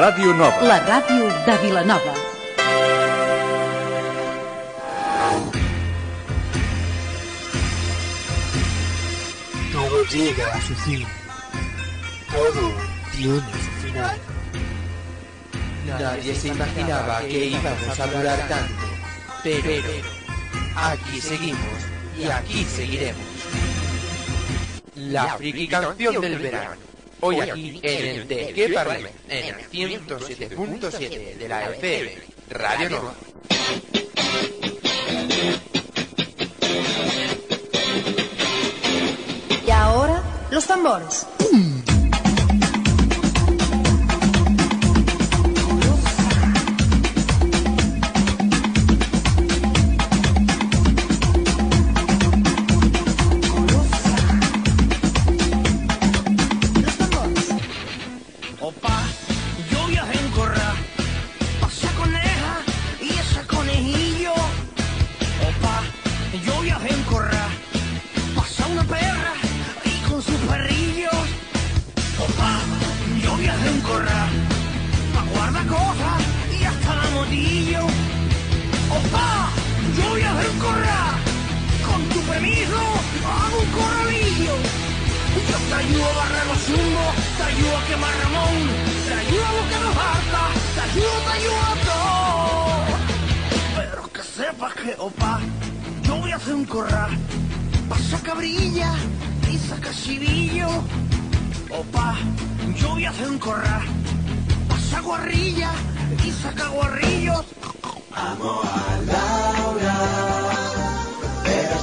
Ràdio Nova. La ràdio de Vilanova. Todo llega a su fin. Todo tiene su final. Nadie se imaginaba que íbamos a durar tanto, pero aquí seguimos y aquí seguiremos. La friki canción del verano. Hoy aquí en el de Parlem, en el 107.7 de la FM, Radio Nova. Y ahora, los tambores. Corra, con tu permiso hago un corralillo. Yo te ayudo a barrer los zumbos, te ayudo a quemar Ramón, te ayudo a lo que nos falta, te ayudo, te ayudo a todo. Pero que sepas que, opa, yo voy a hacer un corral, pasa cabrilla y saca chivillo. Opa, yo voy a hacer un corral, pasa guarrilla y saca guarrillos.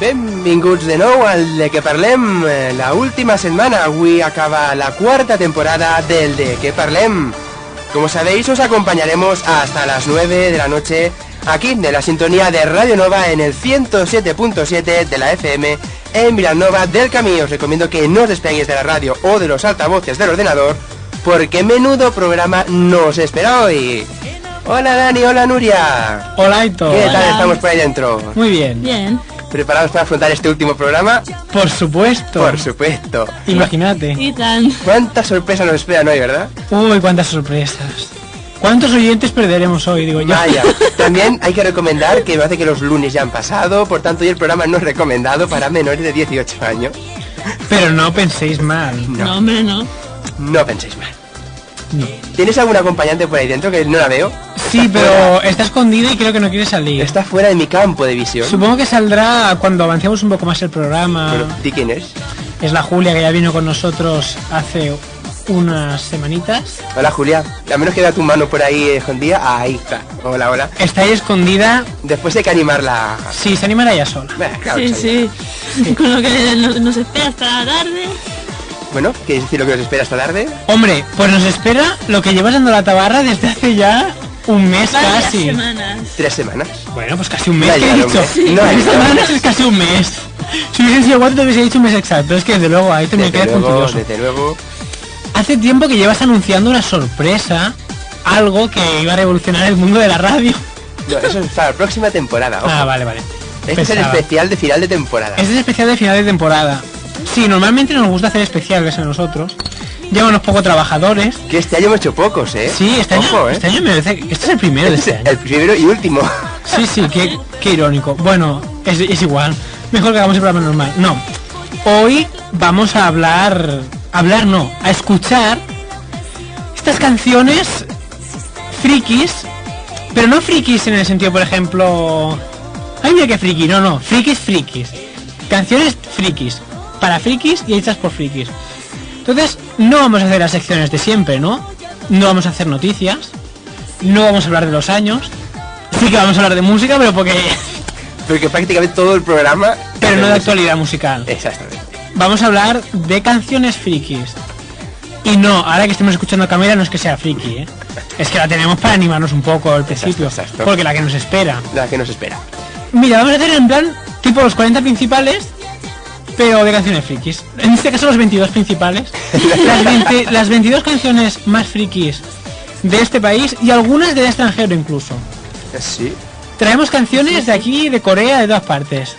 Benvinguts de nou al De Què Parlem, la última setmana. Avui acaba la cuarta temporada del De Què Parlem. Como sabéis, os acompañaremos hasta las 9 de la noche aquí de la sintonía de Radio Nova en el 107.7 de la FM en Vilanova del Camí. Os recomiendo que no os despeguéis de la radio o de los altavoces del ordenador porque menudo programa nos espera hoy. Hola Dani, hola Nuria. Hola, Aito. ¿Qué tal estamos por ahí dentro? Muy bien. Bien. ¿Preparados para afrontar este último programa? Por supuesto. Por supuesto. Imagínate. Y tan. ¿Cuántas sorpresas nos esperan hoy, verdad? Uy, cuántas sorpresas. ¿Cuántos oyentes perderemos hoy, digo yo? Vaya. También hay que recomendar que me hace que los lunes ya han pasado, por tanto hoy el programa no es recomendado para menores de 18 años. Pero no penséis mal. No, hombre, no. No penséis mal. No. ¿Tienes algún acompañante por ahí dentro que no la veo? Sí, pero está escondida y creo que no quiere salir. Está fuera de mi campo de visión. Supongo que saldrá cuando avancemos un poco más el programa. Bueno, ¿di quién es? Es la Julia que ya vino con nosotros hace unas semanitas. Hola Julia. A menos que da tu mano por ahí escondida. Ahí está. Hola, hola. Está ahí escondida. Después hay que animarla. Sí, se animará ella sola. Bueno, claro, Sí, sí. sí. Con lo que nos, nos espera hasta la tarde. Bueno, ¿quieres decir lo que nos espera esta tarde? Hombre, pues nos espera lo que llevas dando la tabarra desde hace ya un mes Varias casi. semanas. Tres semanas. Bueno, pues casi un mes que he dicho. un mes. No, Tres semanas es casi un mes. Si hubiesen sido cuatro te hubiese dicho un mes exacto. Es que desde luego ahí te me quedas luego, confuso. desde luego. Hace tiempo que llevas anunciando una sorpresa, algo que iba a revolucionar el mundo de la radio. No, eso es para la próxima temporada. ojo. Ah, vale, vale. Este es el especial de final de temporada. Este es el especial de final de temporada. Sí, normalmente nos gusta hacer especiales a nosotros. Llevan unos pocos trabajadores. Que este año hemos hecho pocos, ¿eh? Sí, este año, ¿eh? este año me parece que este es el primero de Este este es año. el primero y último. Sí, sí, qué, qué irónico. Bueno, es, es igual. Mejor que hagamos el programa normal. No. Hoy vamos a hablar... Hablar no, a escuchar estas canciones frikis, pero no frikis en el sentido, por ejemplo... Ay, mira qué friki, no, no, frikis, frikis. Canciones frikis, para frikis y hechas por frikis. Entonces, no vamos a hacer las secciones de siempre, ¿no? No vamos a hacer noticias, no vamos a hablar de los años, sí que vamos a hablar de música, pero porque... Porque prácticamente todo el programa... Pero no de actualidad musical. Exactamente. Vamos a hablar de canciones frikis. Y no, ahora que estemos escuchando a Camila no es que sea friki, ¿eh? Es que la tenemos para animarnos un poco al principio. Exacto, exacto. Porque la que nos espera. La que nos espera. Mira, vamos a hacer en plan tipo los 40 principales, pero de canciones frikis. En este caso los 22 principales. Las, 20 las 22 canciones más frikis de este país y algunas del extranjero incluso. Sí. Traemos canciones de aquí, de Corea, de todas partes.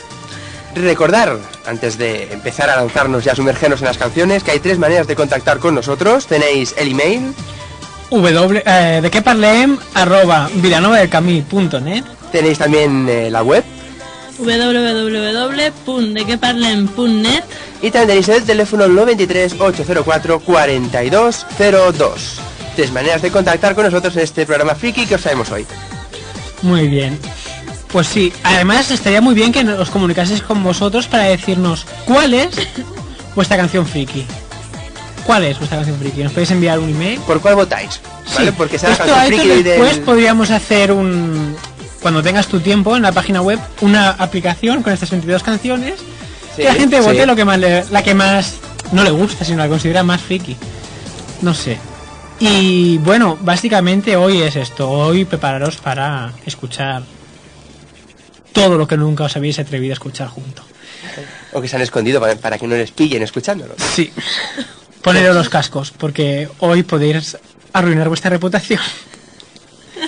Recordar, antes de empezar a lanzarnos y a sumergernos en las canciones, que hay tres maneras de contactar con nosotros. Tenéis el email, W, eh, de que parlem, arroba vilanovadelcamí.net tenéis también eh, la web www.dequeparlem.net y también tenéis el teléfono 93 804 4202. Tres maneras de contactar con nosotros en este programa friki que os traemos hoy. Muy bien. Pues sí, además estaría muy bien que os comunicaseis con vosotros para decirnos cuál es vuestra canción friki. ¿Cuál es vuestra canción friki? ¿Nos podéis enviar un email? ¿Por cuál votáis? ¿Vale? Sí. Porque será la canción friki después del... podríamos hacer un... Cuando tengas tu tiempo en la página web, una aplicación con estas 22 canciones Sí, que la gente sí. vote lo que más le- la que más no le gusta, sino la considera más friki. No sé. Y bueno, básicamente hoy es esto. Hoy prepararos para escuchar todo lo que nunca os habéis atrevido a escuchar junto. O que se han escondido para, para que no les pillen escuchándolo. Sí. Poneros los cascos, porque hoy podéis arruinar vuestra reputación.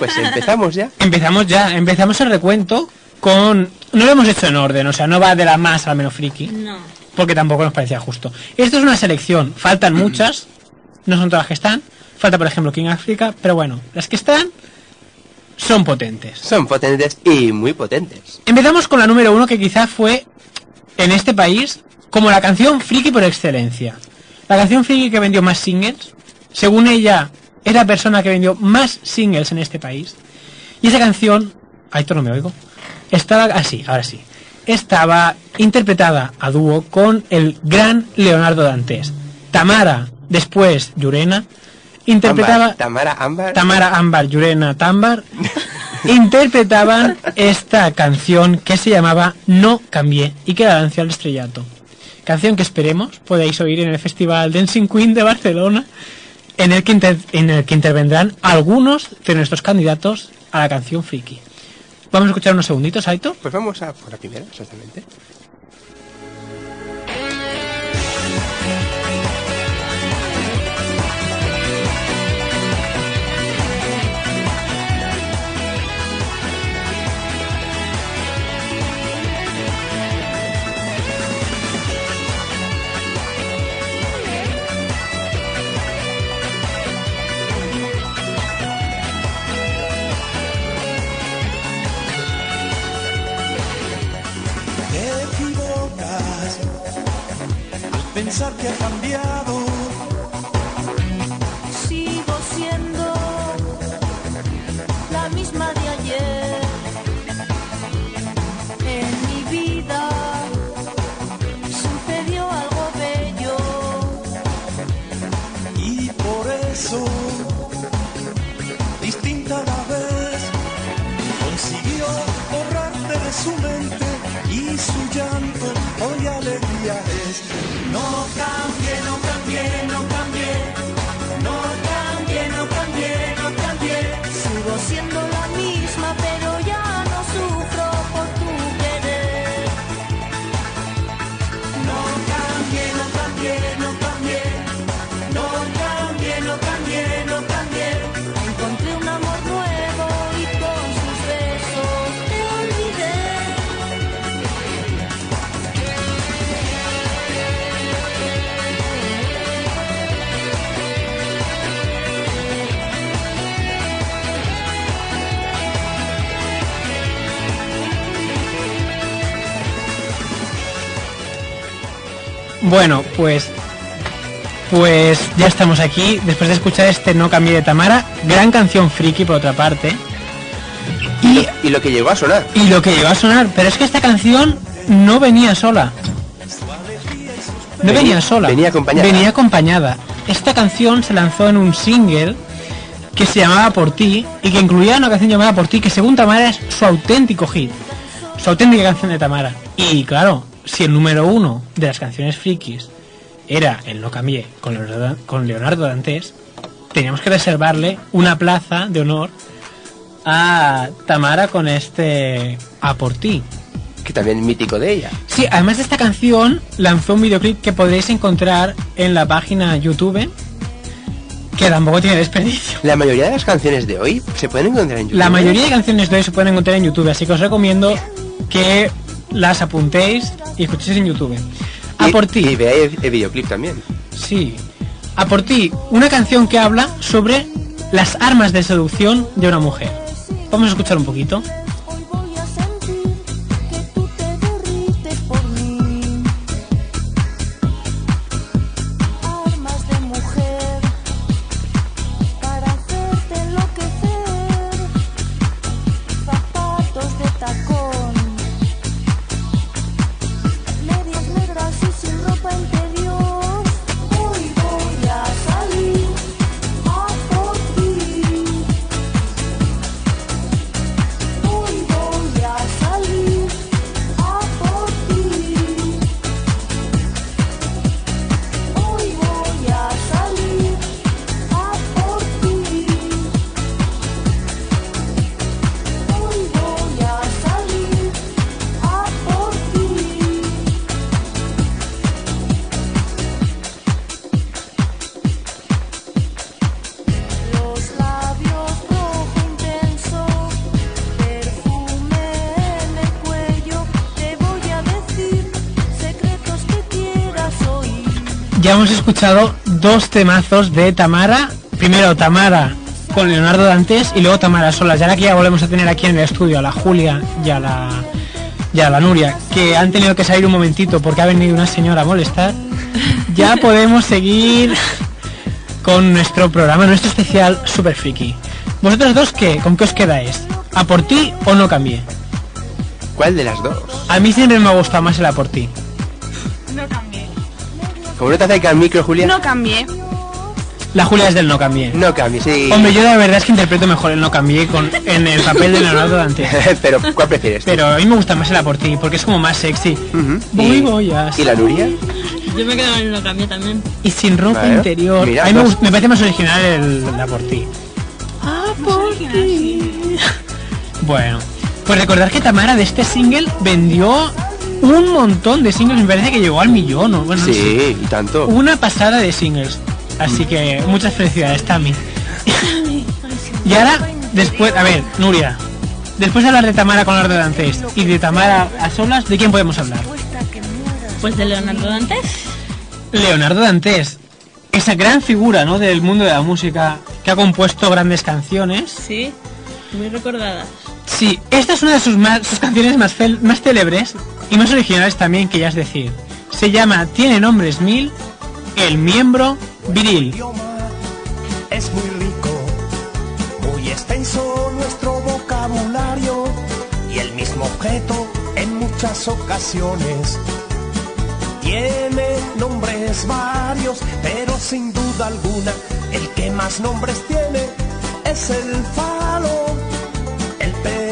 Pues empezamos ya. Empezamos ya, empezamos el recuento con... No lo hemos hecho en orden, o sea, no va de la más a la menos friki, No. porque tampoco nos parecía justo. Esto es una selección, faltan muchas, no son todas las que están. Falta, por ejemplo, King Africa, pero bueno, las que están son potentes. Son potentes y muy potentes. Empezamos con la número uno que quizás fue en este país como la canción friki por excelencia. La canción friki que vendió más singles. Según ella, es la persona que vendió más singles en este país. Y esa canción, ahí no me oigo, estaba así, ahora sí. Estaba interpretada a dúo con el gran Leonardo Dantes. Tamara, después Yurena, interpretaba Tamara Ámbar. Tamara Ámbar, Yurena Tambar interpretaban esta canción que se llamaba No cambié y que la lanzó al estrellato. Canción que esperemos podáis oír en el Festival Dancing Queen de Barcelona, en el que, inter- en el que intervendrán algunos de nuestros candidatos a la canción friki. Vamos a escuchar unos segunditos, Aito. Pues vamos a por la primera, exactamente. Pensar que ha cambiado. Bueno, pues Pues ya estamos aquí, después de escuchar este No Cambie de Tamara, gran canción friki por otra parte, Y, y lo que llegó a sonar. y lo que llegó a sonar, pero es que esta canción no venía sola. No Venía- venía, sola. venía acompañada. Venía acompañada. Esta canción se lanzó en un single que se llamaba Por ti y que incluía una canción llamada Por ti que según Tamara es su auténtico hit. Su auténtica canción de Tamara. Y claro, si el número uno de las canciones frikis era el No Cambié con Leonardo, con Leonardo Dantes, teníamos que reservarle una plaza de honor a Tamara con este A por ti. Que también es mítico de ella. Sí, además de esta canción lanzó un videoclip que podréis encontrar en la página YouTube que tampoco tiene desperdicio. La mayoría de las canciones de hoy se pueden encontrar en YouTube. La mayoría de canciones de hoy se pueden encontrar en YouTube, así que os recomiendo que las apuntéis y escuchéis en YouTube. A Y- por ti. Y veáis el, el videoclip también. Sí. A por ti, una canción que habla sobre las armas de seducción de una mujer. Vamos a escuchar un poquito. Hemos escuchado dos temazos de Tamara. Primero Tamara con Leonardo Dantes y luego Tamara solas. Y ahora que ya volvemos a tener aquí en el estudio a la Julia y a la, y a la Nuria, que han tenido que salir un momentito porque ha venido una señora a molestar, ya podemos seguir con nuestro programa, nuestro especial Super Friki. ¿Vosotros dos qué? ¿Con qué os quedáis? ¿A por ti o no cambié? ¿Cuál de las dos? A mí siempre me ha gustado más el a por ti. No cambié. Como no te acerca al micro, Julia. No cambié. La Julia es del no cambié. No cambies, sí. Hombre, yo la verdad es que interpreto mejor el no cambié con, en el papel de Leonardo Dantes. Pero, ¿cuál prefieres? Pero a mí me gusta más el a por ti, porque es como más sexy. Voy, ¿Y- voy a- ¿Y la Nuria? Yo me quedo en el no cambié también. Y sin ropa Vale. interior. Mira, a mí me, dos. gust- me parece más original el la por ti. Ah, por ti. Bueno, pues recordar que Tamara de este single vendió un montón de singles, me parece que llegó al millón. ¿o? Bueno, no sé. Sí, y tanto. Una pasada de singles. Así que muchas felicidades, Tami. y ahora, después, a ver, Nuria, después de hablar de Tamara con Leonardo Dantes y de Tamara a solas, ¿de quién podemos hablar? Pues de Leonardo Dantes. Leonardo Dantes, esa gran figura ¿no? del mundo de la música que ha compuesto grandes canciones. Sí, muy recordadas. Sí, esta es una de sus, más, sus canciones más, más célebres y más originales también, que ya es decir. Se llama Tiene nombres mil, el miembro viril. es muy rico, muy extenso nuestro vocabulario y el mismo objeto en muchas ocasiones. Tiene nombres varios, pero sin duda alguna el que más nombres tiene es el falo,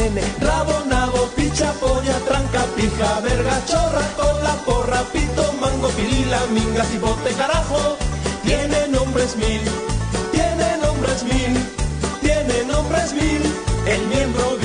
el pene, rabo, nabo, picha, polla, tranca, pija, verga, chorra, cola, porra, pito, mango, pirila, minga, cipote, carajo. Tiene nombres mil, tiene nombres mil, tiene nombres mil, el miembro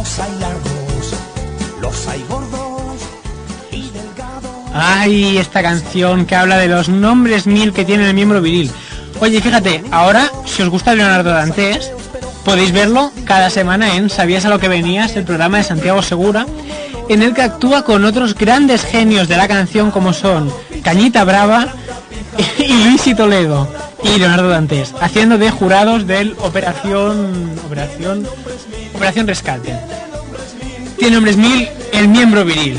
los hay largos, los hay gordos y. Ay, esta canción que habla de los nombres mil que tiene el miembro viril. Oye, fíjate, ahora, si os gusta Leonardo Dantes, podéis verlo cada semana en Sabías a lo que venías, el programa de Santiago Segura, en el que actúa con otros grandes genios de la canción como son Cañita Brava y Luis y Toledo y Leonardo Dantes, haciendo de jurados del Operación Operación Operación Rescate. Tiene hombres mil, el miembro viril.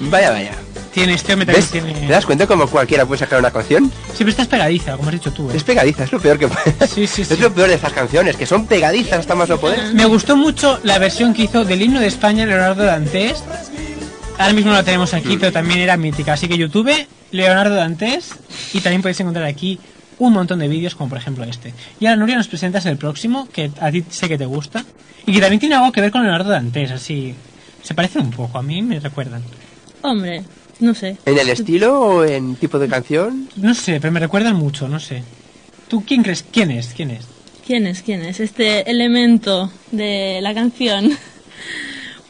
Vaya, vaya. Tiene este hombre también ¿Ves? tiene. ¿Te das cuenta como cualquiera puede sacar una canción? Siempre estás pegadiza, como has dicho tú. ¿eh? Es pegadiza, es lo peor que Sí, sí, sí. Es lo peor de estas canciones, que son pegadizas hasta más no poder. Me gustó mucho la versión que hizo del himno de España Leonardo Dantes. Ahora mismo no la tenemos aquí, pero también era mítica. Así que YouTube, Leonardo Dantes, y también podéis encontrar aquí un montón de vídeos, como por ejemplo este. Y ahora Nuria nos presentas el próximo, que a ti sé que te gusta, y que también tiene algo que ver con Leonardo Dantes, así. Se parecen un poco, a mí me recuerdan. Hombre, no sé. ¿En el estilo o en tipo de canción? No sé, pero me recuerdan mucho, no sé. ¿Tú quién crees? ¿Quién es? ¿Quién es? ¿Quién es? ¿Quién es? Este elemento de la canción.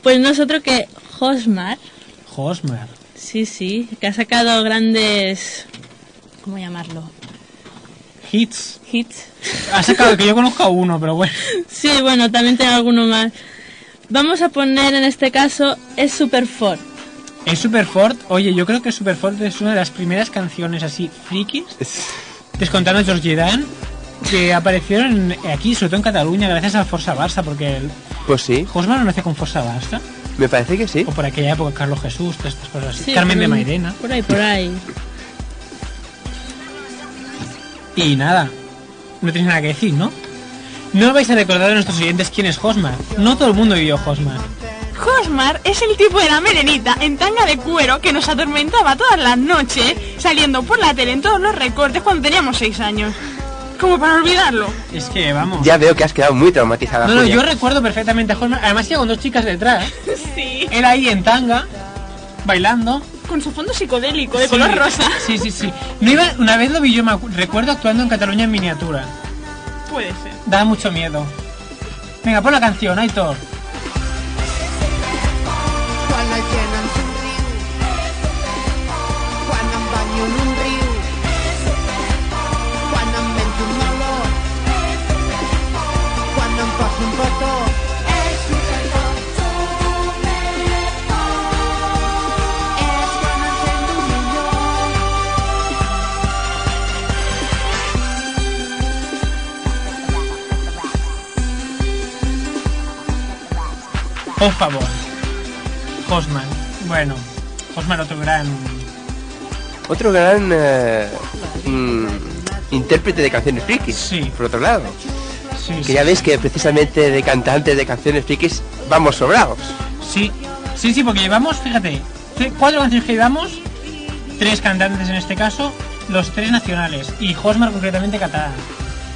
Pues nosotros que Josmar, Hosmer. sí, sí, que ha sacado grandes... ¿Cómo llamarlo? Hits. Hits. Ha sacado que yo conozco a uno, pero bueno. Sí, bueno, también tengo alguno más. Vamos a poner en este caso es Super Fort. Es Superfort. Oye, yo creo que Superfort es una de las primeras canciones así frikis, descontando a Georgie Dan, que aparecieron aquí, sobre todo en Cataluña, gracias a Forza Barça, porque el Pues sí, Josman no nace con Forza Barça, me parece que sí. o por aquella época Carlos Jesús, todas estas cosas así. Sí, Carmen de Mairena. Por ahí, por ahí. Y nada, no tenéis nada que decir, ¿no? No vais a recordar a nuestros oyentes quién es Hosmar. No todo el mundo vivió Hosmar. Josmar es el tipo de la merenita en tanga de cuero que nos atormentaba todas las noches saliendo por la tele en todos los recortes cuando teníamos 6 años. Como para olvidarlo. Es que, vamos. Ya veo que has quedado muy traumatizada. No, no, Julia. yo recuerdo perfectamente a Hosmar. Además, iba con dos chicas detrás. Sí. Él ahí en tanga, bailando. Con su fondo psicodélico de Sí, color rosa. Sí, sí, sí. No iba, una vez lo vi yo, me recuerdo actuando en Cataluña en miniatura. Puede ser. Daba mucho miedo. Venga, pon la canción, Aitor. Por favor. Hosman. Bueno, Hosman otro gran... Otro gran eh, mm, intérprete de canciones frikis. Sí. Por otro lado. Sí, Que sí, ya veis que precisamente de cantantes de canciones frikis vamos sobrados. sí. Sí, sí, porque llevamos, fíjate, cuatro canciones que llevamos, tres cantantes en este caso, los tres nacionales, y Hosmar concretamente catalán.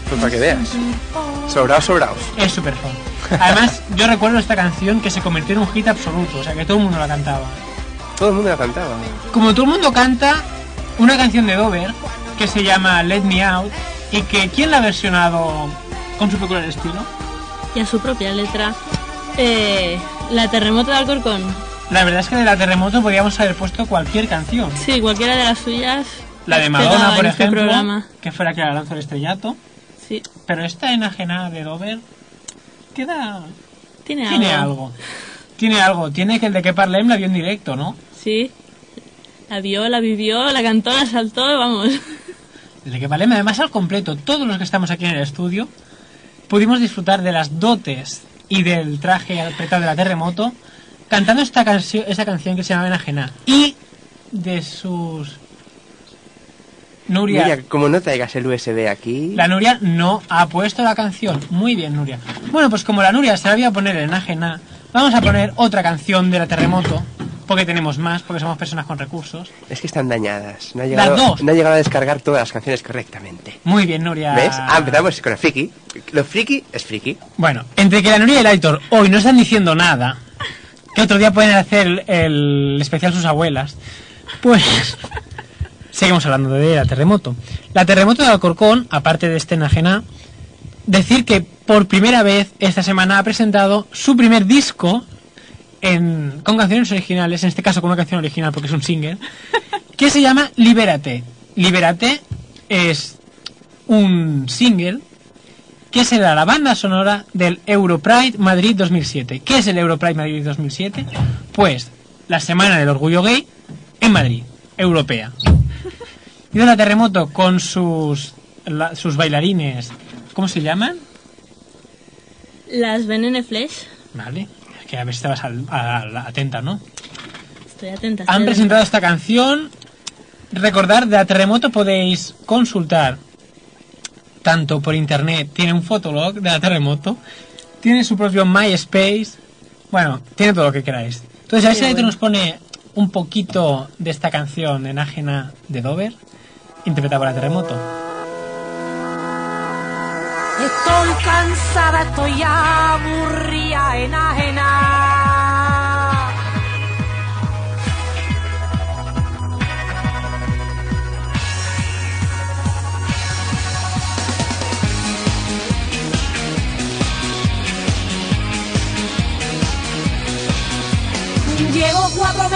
Pues para que veas. Sobrados, sobrados. Es súper fan. Además, yo recuerdo esta canción que se convirtió en un hit absoluto, o sea que todo el mundo la cantaba. Todo el mundo la cantaba. Como todo el mundo canta una canción de Dover que se llama Let Me Out y que ¿quién la ha versionado con su peculiar estilo? Y a su propia letra. Eh, la terremoto de Alcorcón. La verdad es que de la terremoto podríamos haber puesto cualquier canción. Sí, cualquiera de las suyas. La de Madonna, por este ejemplo, programa. que fuera que la lanzó el estrellato. Sí, Pero esta enajenada de Dover queda... tiene, Tiene algo. algo. Tiene algo. Tiene que el de que Parlem la vio en directo, ¿no? Sí. La vio, la vivió, la cantó, la saltó, vamos. El de que Parlem, además al completo, todos los que estamos aquí en el estudio, pudimos disfrutar de las dotes y del traje apretado de la terremoto cantando esta, canción esta canción que se llama Enajena. Y de sus... Nuria, Nuria, como no traigas el USB aquí. La Nuria no ha puesto la canción. Muy bien, Nuria. Bueno, pues como la Nuria se la había a poner en ajena, vamos a poner otra canción de la terremoto. Porque tenemos más, porque somos personas con recursos. Es que están dañadas. No ha, llegado, dos. no ha llegado a descargar todas las canciones correctamente. Muy bien, Nuria. ¿Ves? Ah, empezamos con el friki. Lo friki es friki. Bueno, entre que la Nuria y el Aitor hoy no están diciendo nada, que otro día pueden hacer el, el especial sus abuelas, pues seguimos hablando de la terremoto. La terremoto de Alcorcón, aparte de este enajena, decir que por primera vez esta semana ha presentado su primer disco en- con canciones originales, en este caso con una canción original porque es un single, que se llama Libérate. Libérate es un single que será la banda sonora del Europride Madrid 2007. ¿Qué es el Europride Madrid 2007? Pues la Semana del Orgullo Gay en Madrid, europea. Y de la terremoto con sus, la- sus bailarines, ¿cómo se llaman? Las Venene Flesh. Vale, que a ver si estabas al- atenta, ¿no? Estoy atenta. Han estoy presentado esta canción. Recordar, de la terremoto podéis consultar tanto por internet, tiene un fotolog de la terremoto, tiene su propio MySpace, bueno, tiene todo lo que queráis. Entonces, a ver si nos pone un poquito de esta canción enágena de Dover, interpretada por la terremoto. Estoy cansada, estoy aburrida, enajena. Cuatro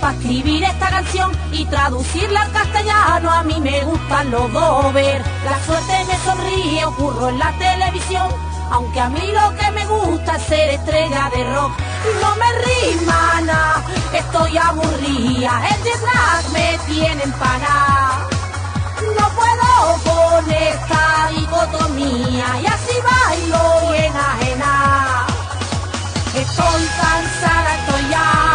para escribir esta canción y traducirla al castellano. A mí me gustan los dover. La suerte me sonríe, ocurro en la televisión. Aunque a mí lo que me gusta es ser estrella de rock. No me rima nada, estoy aburrida. El jet me tiene empanada. No puedo con esta dicotomía y así bailo y enajena. Estoy cansada, estoy aburrida,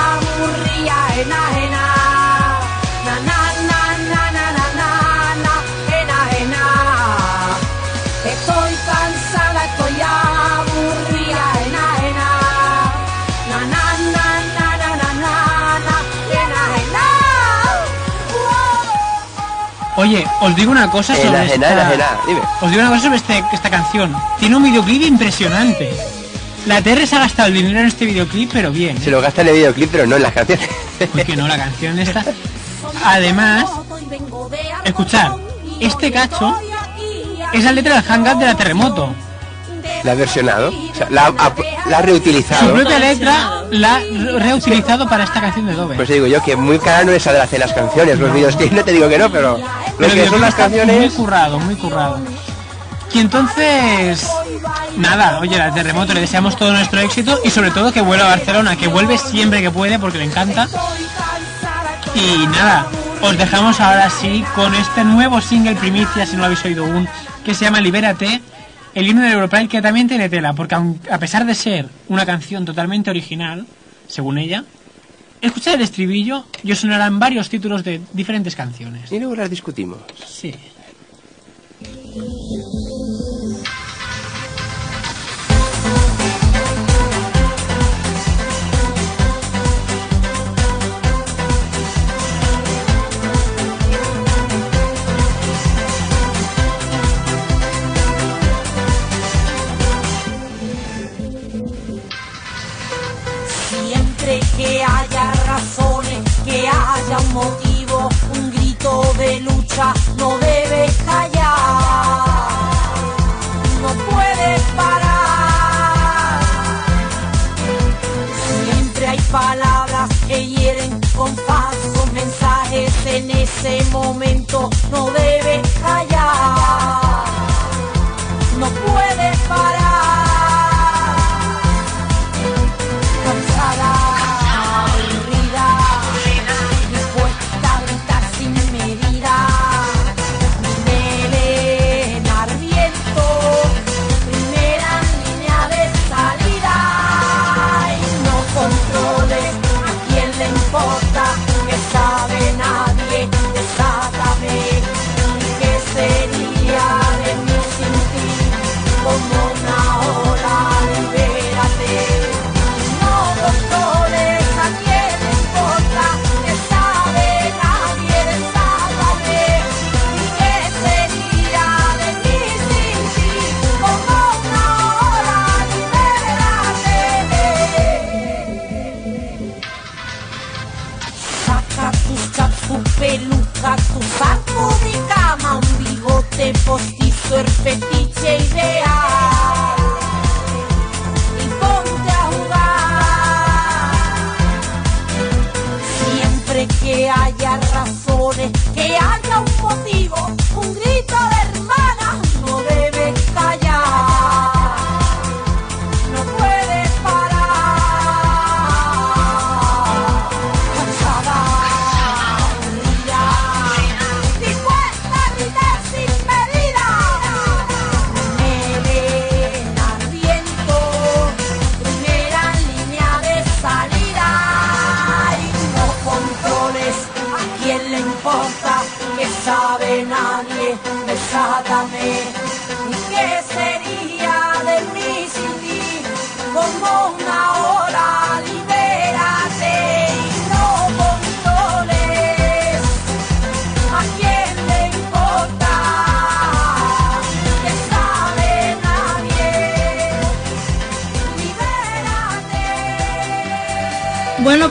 Oye, os digo una cosa sobre esta... Os digo una cosa sobre este- esta canción. Tiene un videoclip impresionante. La TR se ha gastado el dinero en este videoclip, pero bien. Se lo gasta en el videoclip, pero no en las canciones. Porque no, la canción esta. Además, escuchad, este cacho es la letra del hangout de la terremoto. La ha versionado. O sea, la, ha- la ha Su reutilizado. propia letra la ha re- reutilizado para esta canción de Dover. Pues te digo yo que muy cara no es de hacer las canciones. Los videos que no te digo que no, pero lo Pero que son las está Muy canciones. currado, muy currado. Y entonces, nada, oye, al terremoto le deseamos todo nuestro éxito y sobre todo que vuelva a Barcelona, que vuelve siempre que puede porque le encanta. Y nada, os dejamos ahora sí con este nuevo single primicia, si no lo habéis oído aún, que se llama Libérate, el himno del Europride que también tiene tela, porque a pesar de ser una canción totalmente original, según ella, escuchar el estribillo y os sonarán varios títulos de diferentes canciones. Y luego las discutimos. Sí. Haya un motivo, un grito de lucha, no debes callar, no puedes parar. Siempre hay palabras que hieren con falsos mensajes, en ese momento no debes callar, no puedes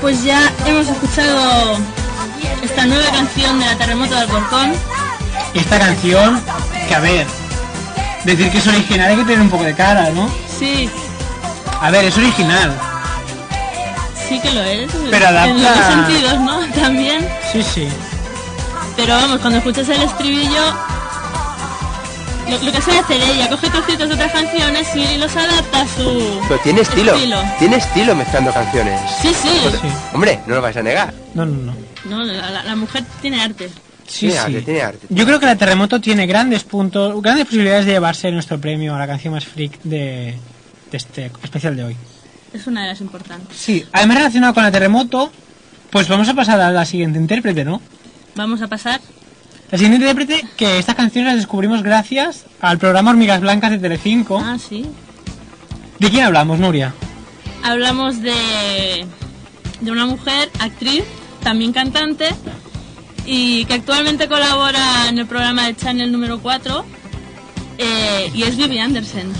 pues ya hemos escuchado esta nueva canción de la Terremoto del Alcorcón. Esta canción, que a ver, decir que es original hay que tener un poco de cara, ¿no? Sí, A ver, es original. sí que lo es. Pero adapta- En los dos sentidos, ¿no? También. Sí, sí. Pero vamos, cuando escuchas el estribillo, lo, lo que sabe hacer ella, coge trocitos de otras canciones y los adapta a su Pero tiene estilo. estilo. Tiene estilo mezclando canciones. Sí, sí. Hombre, no lo vais a negar. No, no, no. No, la, la- la mujer tiene arte. Sí, tiene sí. arte, tiene arte. Yo creo que la Terremoto tiene grandes puntos, grandes posibilidades de llevarse nuestro premio a la canción más freak de, de este especial de hoy. Es una de las importantes. Sí, además relacionado con la Terremoto, pues vamos a pasar a la siguiente intérprete, ¿no? Vamos a pasar. La siguiente intérprete, que estas canciones las descubrimos gracias al programa Hormigas Blancas de Telecinco. Ah, sí. ¿De quién hablamos, Nuria? Hablamos de, de una mujer, actriz, también cantante, y que actualmente colabora en el programa de Channel número 4, eh, y es Vivi Anderson.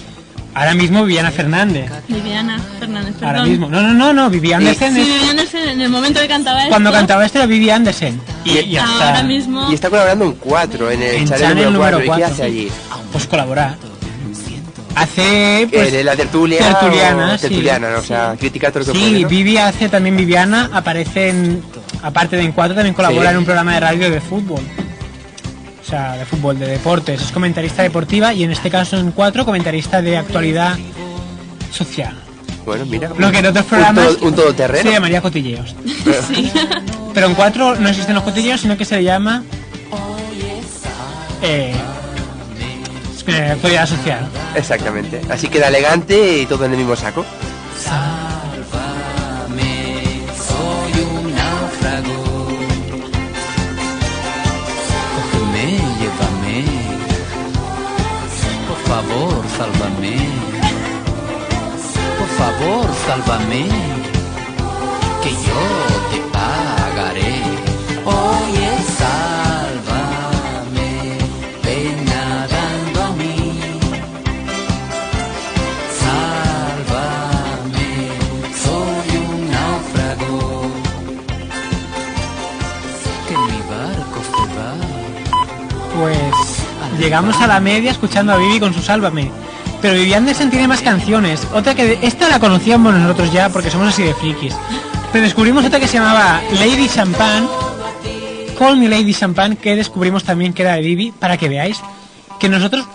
Ahora mismo Viviana Fernández. Viviana Fernández, perdón. Ahora mismo. No, no, no, no, Vivi Anderson Sí, Vivi Anderson en el momento que cantaba esto. Cuando cantaba esto era Vivi Anderson. Y, y hasta- Ahora mismo. Y está colaborando en cuatro, en el En channel, Channel número número 4. ¿Y qué cuatro. hace allí? Pues colaborar. Hace pues Eh, la tertulia. tertuliana, o- sí. tertuliana, ¿no? O sea, critica todo lo que Sí, puede, ¿no? Vivi hace también Viviana, aparece en, aparte de en cuatro, también colabora Sí. en un programa de radio de fútbol. O sea, de fútbol, de deportes. Es comentarista deportiva y en este caso en cuatro, comentarista de actualidad social. Bueno, mira. Lo que en otros un programas todo- un todoterreno. se llamaría cotilleos. Sí. Pero en cuatro no existen los cotilleos, sino que se le llama eh, eh, actualidad social. Exactamente. Así queda elegante y todo en el mismo saco. Sálvame. Por favor, sálvame. Que yo llegamos a la media escuchando a Vivi con su Sálvame. Pero Vivi Anderson tiene más canciones. Otra que esta la conocíamos nosotros ya porque somos así de frikis. Pero descubrimos otra que se llamaba Lady Champagne. Call Me Lady Champagne, que descubrimos también que era de Vivi, para que veáis que nosotros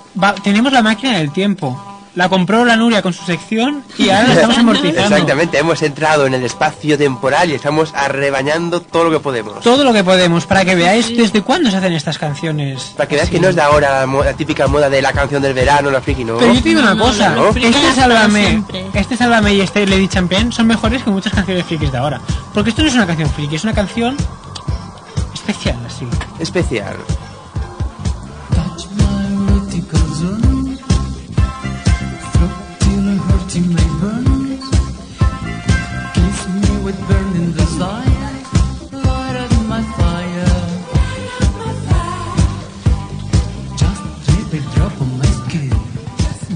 tenemos la máquina del tiempo. La compró la Nuria con su sección y ahora la estamos amortizando. Exactamente, hemos entrado en el espacio temporal y estamos arrebañando todo lo que podemos. Todo lo que podemos, para que veáis desde cuándo se hacen estas canciones. Para que así. que no es de ahora la, típica moda de la canción del verano, la friki, ¿no? Pero yo te digo una cosa, ¿no? este Sálvame, este Sálvame y este Lady Champion son mejores que muchas canciones frikis de ahora. Porque esto no es una canción friki, es una canción especial, así. Especial.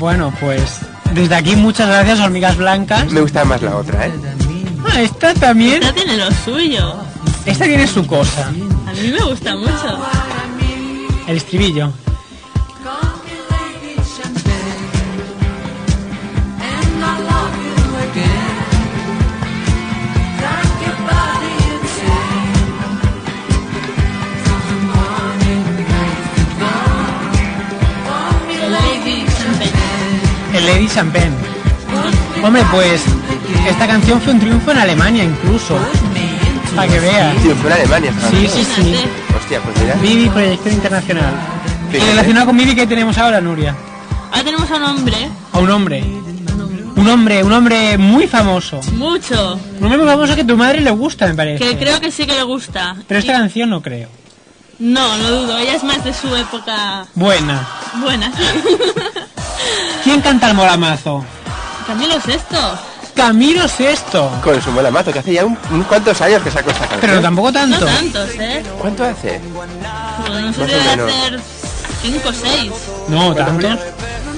Bueno, pues desde aquí muchas gracias, hormigas blancas. Me gusta más la otra, ¿eh? Ah, esta también. Esta tiene lo suyo. Esta tiene su cosa. A mí me gusta mucho. El estribillo. Lady Champagne. Hombre, pues esta canción fue un triunfo en Alemania incluso. Para que veas. Triunfó en Alemania. Sí, sí, sí. Hostia, pues mira. Vivi Proyección Internacional. Y relacionado con Vivi, ¿qué tenemos ahora, Nuria? Ahora tenemos a un hombre, A un hombre. Un hombre, un hombre muy famoso. mucho, Un hombre muy famoso que a tu madre le gusta, me parece. que creo que sí que le gusta. Pero esta canción no creo. No, no dudo, ella es más de su época Buena. buena. ¿Quién canta el molamazo? Camilo Sexto. Camilo Sexto. Con su mato, que hace ya un- unos cuantos años que sacó esta canción. Pero tampoco No tanto. tantos, ¿eh? ¿Cuánto hace? Pues no sé si debe hacer 5 o 6. No, tanto.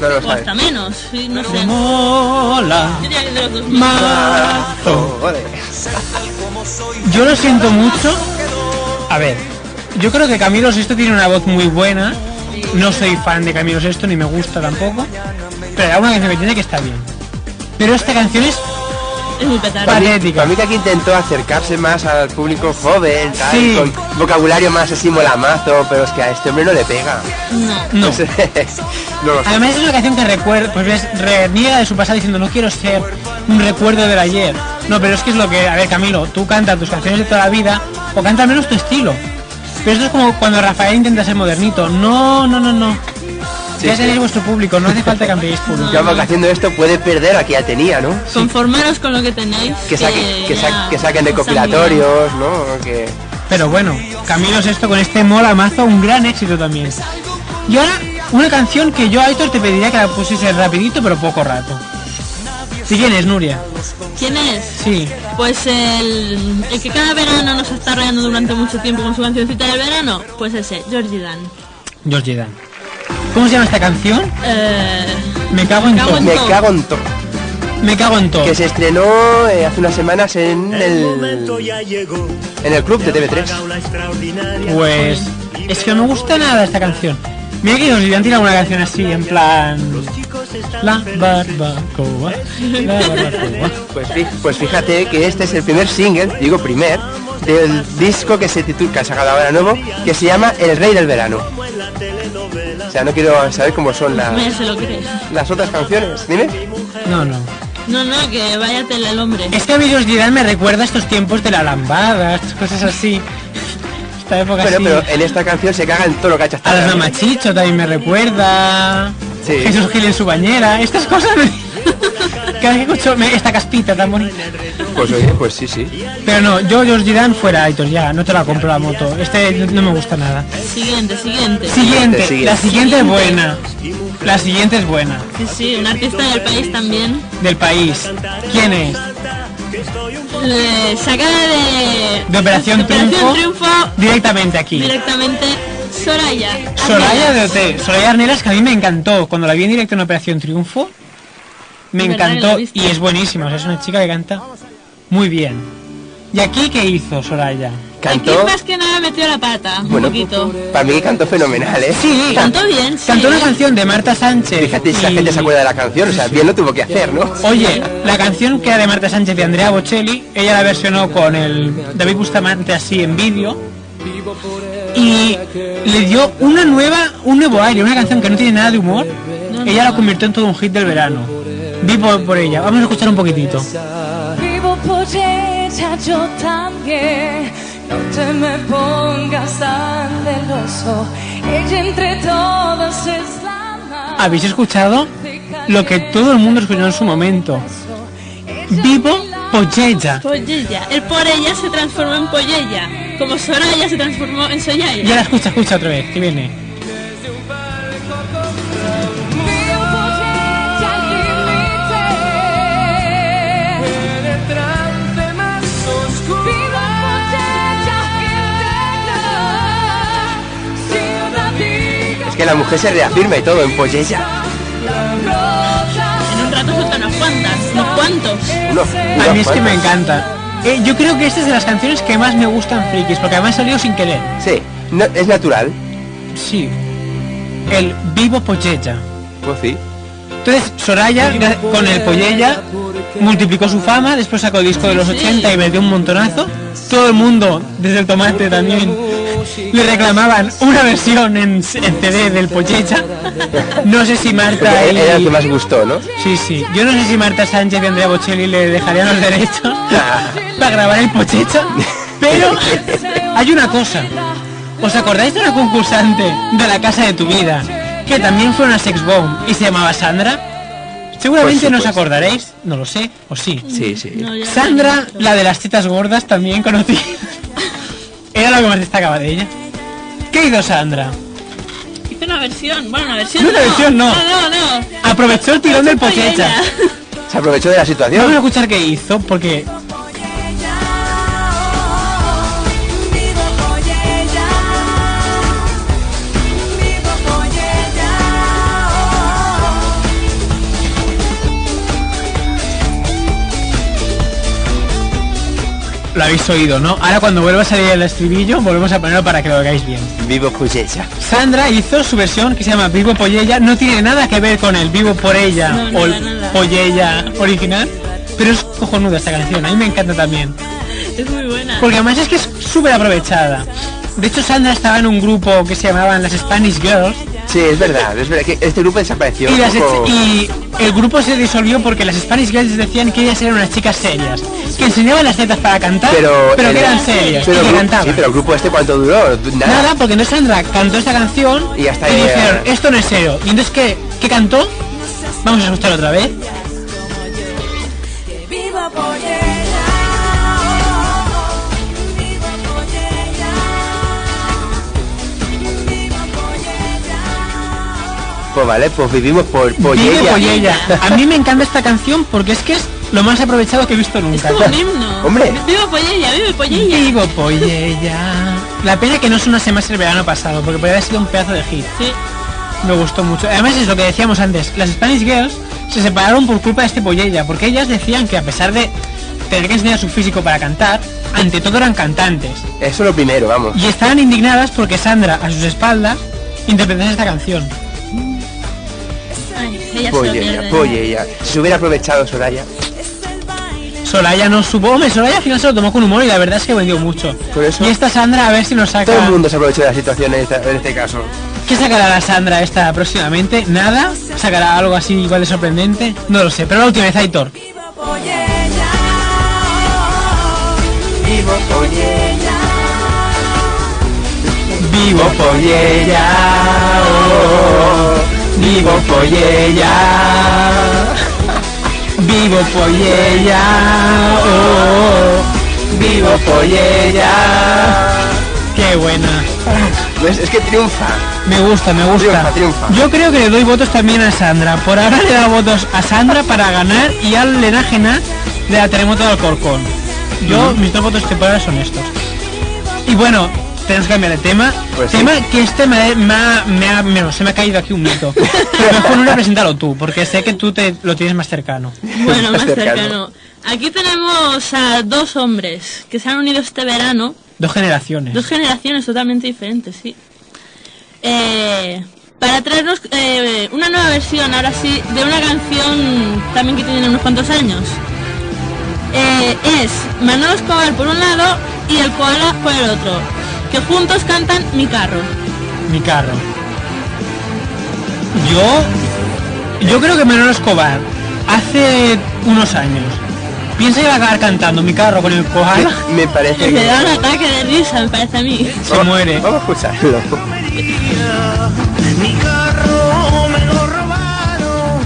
No lo O sabes. hasta menos, sí, no sé. Mola. Yo diría que de los 2000. Mazo. Yo lo siento mucho. A ver, yo creo que Camilo Sesto tiene una voz muy buena. No soy fan de Camilo Sesto ni me gusta tampoco. Pero una canción que tiene que está bien. Pero esta canción es Es muy Patética. para mí que aquí intentó acercarse más al público joven, tal, Sí. con vocabulario más así molamazo, pero es que a este hombre no le pega. No. No. No. Además es una canción que recuerda, pues ves, reniega de su pasado diciendo no quiero ser un recuerdo del ayer. No, pero es que es lo que, a ver Camilo, tú cantas tus canciones de toda la vida o canta al menos tu estilo. Pero esto es como cuando Rafael intenta ser modernito. No, no, no, no. Sí, ya sí. tenéis vuestro público, no hace falta que ampliéis público. Ya porque haciendo esto puede perder a que ya tenía, ¿no? Conformaros con lo que tenéis. Que, saque- que, sa- ya que saquen recopilatorios, ¿no? Que... Pero bueno, Camilo Sesto con este mola mazo, un gran éxito también. Y ahora, una canción que yo, Aitor, te pediría que la pusiese rapidito, pero poco rato. ¿Sí quién es, Nuria? ¿Quién es? Sí. Pues el, el que cada verano nos está rayando durante mucho tiempo con su cancioncita del verano, pues ese, Georgie Dan. Georgie Dan. ¿Cómo se llama esta canción? Eh, Me cago en todo. Me cago en todo. Me cago en todo. Que se estrenó eh, hace unas semanas en el, en el club de TV3. Pues es que no me gusta nada esta canción. Mira que Georgie Dan tiene alguna canción así, en plan... La barbacoa, la barbacoa. Pues, pues fíjate que este es el primer single, digo primer, del disco que se titula, que ha sacado ahora nuevo, que se llama El Rey del Verano. O sea, no quiero saber cómo son las, Me se lo crees. las otras canciones. Dime. No, no. No, no, que vaya tela el hombre. Es que a Dan me recuerda a estos tiempos de la lambada, estas cosas así. Esta época Pero, así. pero en esta canción se caga en todo lo que ha hecho hasta A las ahora. mamachicho también me recuerda. Sí. Jesús Gil en su bañera. Estas cosas me... Cada vez que escucho me- esta caspita tan bonita. Pues oye, pues sí, sí. Pero no, yo Georgie Dan fuera, Aitor, ya, no te la compro la moto. Este no me gusta nada. Siguiente, siguiente. Siguiente, Siguiente. la siguiente es buena. La siguiente es buena. Sí, sí, un artista del país también. Del país. ¿Quién es? Le sacada de... De Operación de Operación Triunfo. Triunfo Directamente aquí. directamente Soraya. Soraya de. OT. Soraya Arnelas que a mí me encantó. Cuando la vi en directo en Operación Triunfo, me ¿Verdad que la encantó. Y es buenísima. O sea, es una chica que canta muy bien. ¿Y aquí qué hizo Soraya? Aquí Cantó, más que nada metió la pata, un bueno, poquito. para mí cantó fenomenal, ¿eh? Sí, Cantó bien, sí. Cantó una canción de Marta Sánchez. Fíjate si la y- gente se acuerda de la canción, o sea, bien lo tuvo que hacer, ¿no? Oye, la canción que era de Marta Sánchez y Andrea Bocelli, ella la versionó con el David Bustamante así en vídeo y le dio una nueva, un nuevo aire, una canción que no tiene nada de humor. Ella la convirtió en todo un hit del verano. Vivo por ella. Vamos a escuchar un poquitito. Vivo por ella yo también. No te me pongas tan celoso. Ella entre todas es la más. ¿Habéis escuchado lo que todo el mundo escuchó en su momento? Vivo por ella. Pollella. El por ella se transformó en Pollella. Como Soraya se transformó en Soyaya. Ya la escucha, escucha otra vez, que viene. Que la mujer se reafirma y todo en Pollella. rosa. En un rato suelta unas cuantas, unos cuantos. Unos, A mí es que me encanta. Eh, yo creo que esta es de las canciones que más me gustan frikis, porque además salió sin querer. Sí, no, es natural. Sí. El Vivo Pollella. Pues sí. Entonces, Soraya, con el Pollella, multiplicó su fama, después sacó el disco de los 80 y vendió un montonazo. Todo el mundo, desde el tomate también, le reclamaban una versión en, en CD del Pollella. No sé si Marta y... era el que más gustó, ¿no? Sí, sí. Yo no sé si Marta Sánchez y Andrea Bocelli le dejarían los derechos para grabar el Pochecha, pero hay una cosa. ¿Os acordáis de una concursante de la casa de tu vida que también fue una sex bomb y se llamaba Sandra? Seguramente no os acordaréis, no lo sé, o sí. Sí, sí. No, Sandra, la de las tetas gordas, también conocida. Lo que más destacaba de ella. ¿Qué hizo Sandra? Hice una versión. Bueno, una versión. No, una versión no. No, no, no. Aprovechó el tirón del Pochecha. Se aprovechó de la Vamos a situación. escuchar qué hizo, porque lo habéis oído, ¿no? Ahora cuando vuelva a salir el estribillo, volvemos a ponerlo para que lo hagáis bien. Vivo Poyecha. Sandra hizo su versión que se llama Vivo por ella, no tiene nada que ver con el Vivo por ella No, o el nada. Pollella original, pero es cojonuda esta canción, a mí me encanta también. Es muy buena. Porque además es que es súper aprovechada. De hecho, Sandra estaba en un grupo que se llamaban las Spanish Girls Sí, es verdad, es verdad que este grupo desapareció. y, un las poco- ex- y el grupo se disolvió porque las Spanish Girls decían que ellas eran unas chicas serias, que enseñaban las tetas para cantar, pero, el- que eran serias pero y que cantaban. Sí, pero el grupo este cuánto duró, nada. Nada, porque entonces Sandra cantó esta canción Y hasta y dijeron, esto no es serio. Y entonces, ¿qué, qué cantó? Vamos a escuchar otra vez. Pues vale, pues vivimos por Vive Poyella. Poyella. A mí me encanta esta canción porque es que es lo más aprovechado que he visto nunca. Es como un himno. Hombre. Viva Pollella, vive Pollella. Vivo Poyella. La pena que no sonase más el verano pasado, porque podría haber sido un pedazo de hit. Sí. Me gustó mucho. Además es lo que decíamos antes, las Spanish Girls se separaron por culpa de este Poyella, porque ellas decían que a pesar de tener que enseñar su físico para cantar, ante todo eran cantantes. Eso es lo primero, vamos. Y estaban indignadas porque Sandra, a sus espaldas, interpretase esta canción. Ella se lo Poyella, pierde. Poyella. Si se hubiera aprovechado Soraya. Soraya no supo, hombre, Soraya al final se lo tomó con humor y la verdad es que vendió mucho. Por eso Y esta Sandra a ver si nos saca... todo el mundo se aprovechó de la situación en, esta- en este caso. ¿Qué sacará la Sandra esta próximamente? ¿Nada? ¿Sacará algo así igual de sorprendente? No lo sé, pero la última vez Aitor. Vivo Poyella. Vivo Poyella, oh, vivo Poyella, vivo Poyella, oh, vivo Poyella. Qué buena. ¿Ves? Es que triunfa. Me gusta, me gusta. Triunfa, triunfa. Yo creo que le doy votos también a Sandra. Por ahora le dado votos a Sandra para ganar y al Lenajena de la Terremoto de Alcorcón. Yo, mis dos votos temporales son estos. Y bueno, tenemos que cambiar de tema. Pues sí. tema que este me, me ha, me ha- me- se me ha caído aquí un mito. Mejor no representarlo tú, porque sé que tú te lo tienes más cercano. Bueno, más cercano. cercano. Aquí tenemos a dos hombres que se han unido este verano. Dos generaciones. Dos generaciones totalmente diferentes, sí. Eh, para traernos eh, una nueva versión, ahora sí, de una canción también que tiene unos cuantos años. Eh, es Manolo Escobar por un lado y el Koala por el otro, que juntos cantan Mi Carro. Mi carro. Yo, yo creo que Manolo Escobar hace unos años piensa que va a acabar cantando mi carro con el koala. Me parece Me que... da un ataque de risa, me parece a mí. Se muere. Vamos a escucharlo. Mi carro me lo robaron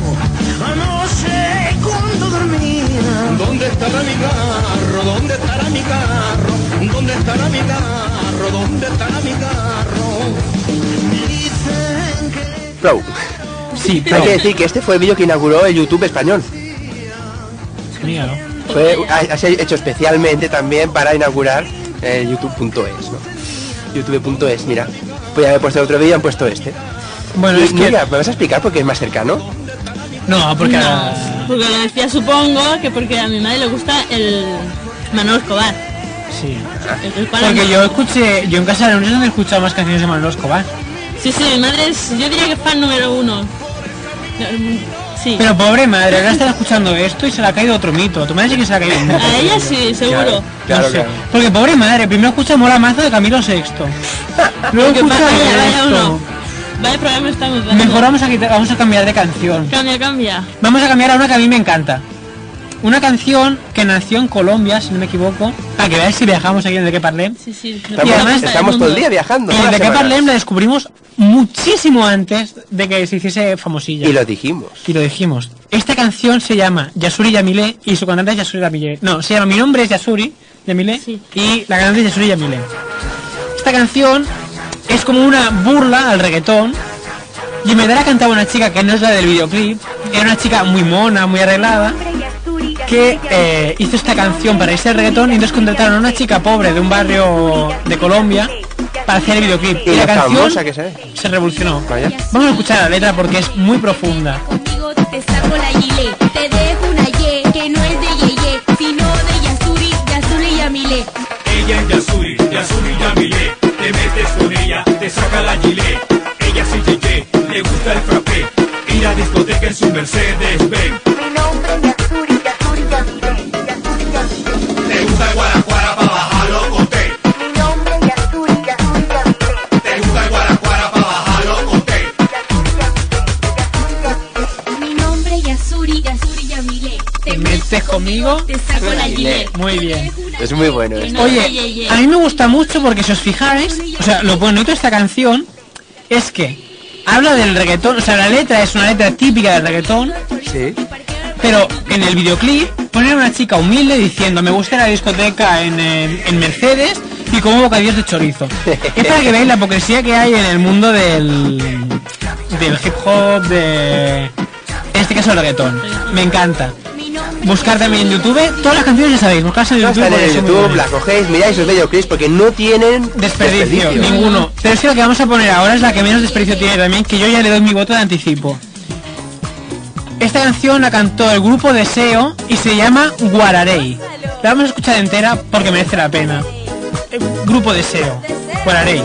anoche cuando dormía. ¿Dónde estará mi carro? ¿Dónde estará mi carro? ¿Dónde estará mi carro? ¿Dónde estará mi carro? Dicen que Flow. Sí, Hay que decir que este fue el vídeo que inauguró el YouTube español. Fue ha, ha sido hecho especialmente también para inaugurar el youtube.es, ¿no? youtube.es, mira. Pues haber puesto otro vídeo han puesto este. Bueno, Y es que... mira, ¿me vas a explicar por qué es más cercano? No, porque... No, porque lo decía supongo que porque a mi madre le gusta el Manolo Escobar. Sí. Porque yo escuché... Yo en casa de no sé dónde he escuchado más canciones de Manolo Escobar. Sí, sí, mi madre es, yo diría que es fan número uno. Sí. Pero pobre madre, ahora está escuchando esto y se le ha caído otro mito. A tu madre sí que se le ha caído un mito. A ella sí, seguro. Claro, No sé. claro. Porque pobre madre, primero escucha Mola Mazo de Camilo VI. Luego escucha vaya, vaya esto. uno. Vaya programa estamos dando. Mejor vamos a, quitar- vamos a cambiar de canción. Cambia, cambia. Vamos a cambiar a una que a mí me encanta. Una canción que nació en Colombia, si no me equivoco. Para que veáis si viajamos aquí en el que parlem. Sí, sí. Estamos, además- estamos todo el día viajando. En toda el la de que parlem la descubrimos muchísimo antes de que se hiciese famosilla. Y lo dijimos. Y lo dijimos. Esta canción se llama Yasuri Yamile y su cantante es Yasuri Yamile. No, se llama Mi nombre es Yasuri Yamile Sí. y la cantante es Yasuri Yamile. Esta canción es como una burla al reggaetón. Y en verdad la cantaba una chica que no es la del videoclip. Era una chica muy mona, muy arreglada. Que eh, hizo esta canción para irse al reggaetón y entonces contrataron a una chica pobre de un barrio de Colombia para hacer el videoclip. Y Y la canción que se se revolucionó. Vaya. Vamos a escuchar la letra porque es muy profunda. Contigo te saco la gilet, te dejo una ye que no es de Yeye, sino de Yasuri, Yasuri y Yamile. Ella es Yasuri, Yasuri Yamile. Te metes con ella, te saca la gilet. Ella sí yeye, le gusta el frappé. Ir a discoteca en su Mercedes Benz. Conmigo? Te saco la gilet. Muy bien. Es muy bueno esto. Oye, a mí me gusta mucho porque si os fijáis, o sea, lo bonito de esta canción es que habla del reggaetón, o sea, la letra es una letra típica del reggaetón, Sí. pero en el videoclip ponen a una chica humilde diciendo me gusta la discoteca en, eh, en Mercedes y como bocadillos de chorizo. es para que veáis la hipocresía que hay en el mundo del, del hip hop, de... En este caso el reggaetón. Me encanta. Buscar también en YouTube, todas las canciones ya sabéis, buscarse en YouTube. están en YouTube, buenas. la cogéis, miráis los videoclips porque no tienen Desperdicio, ninguno. Pero es que la que vamos a poner ahora es la que menos desperdicio tiene también, que yo ya le doy mi voto de anticipo. Esta canción la cantó el grupo Deseo y se llama Guararey. La vamos a escuchar entera porque merece la pena. Grupo Deseo. Guararey,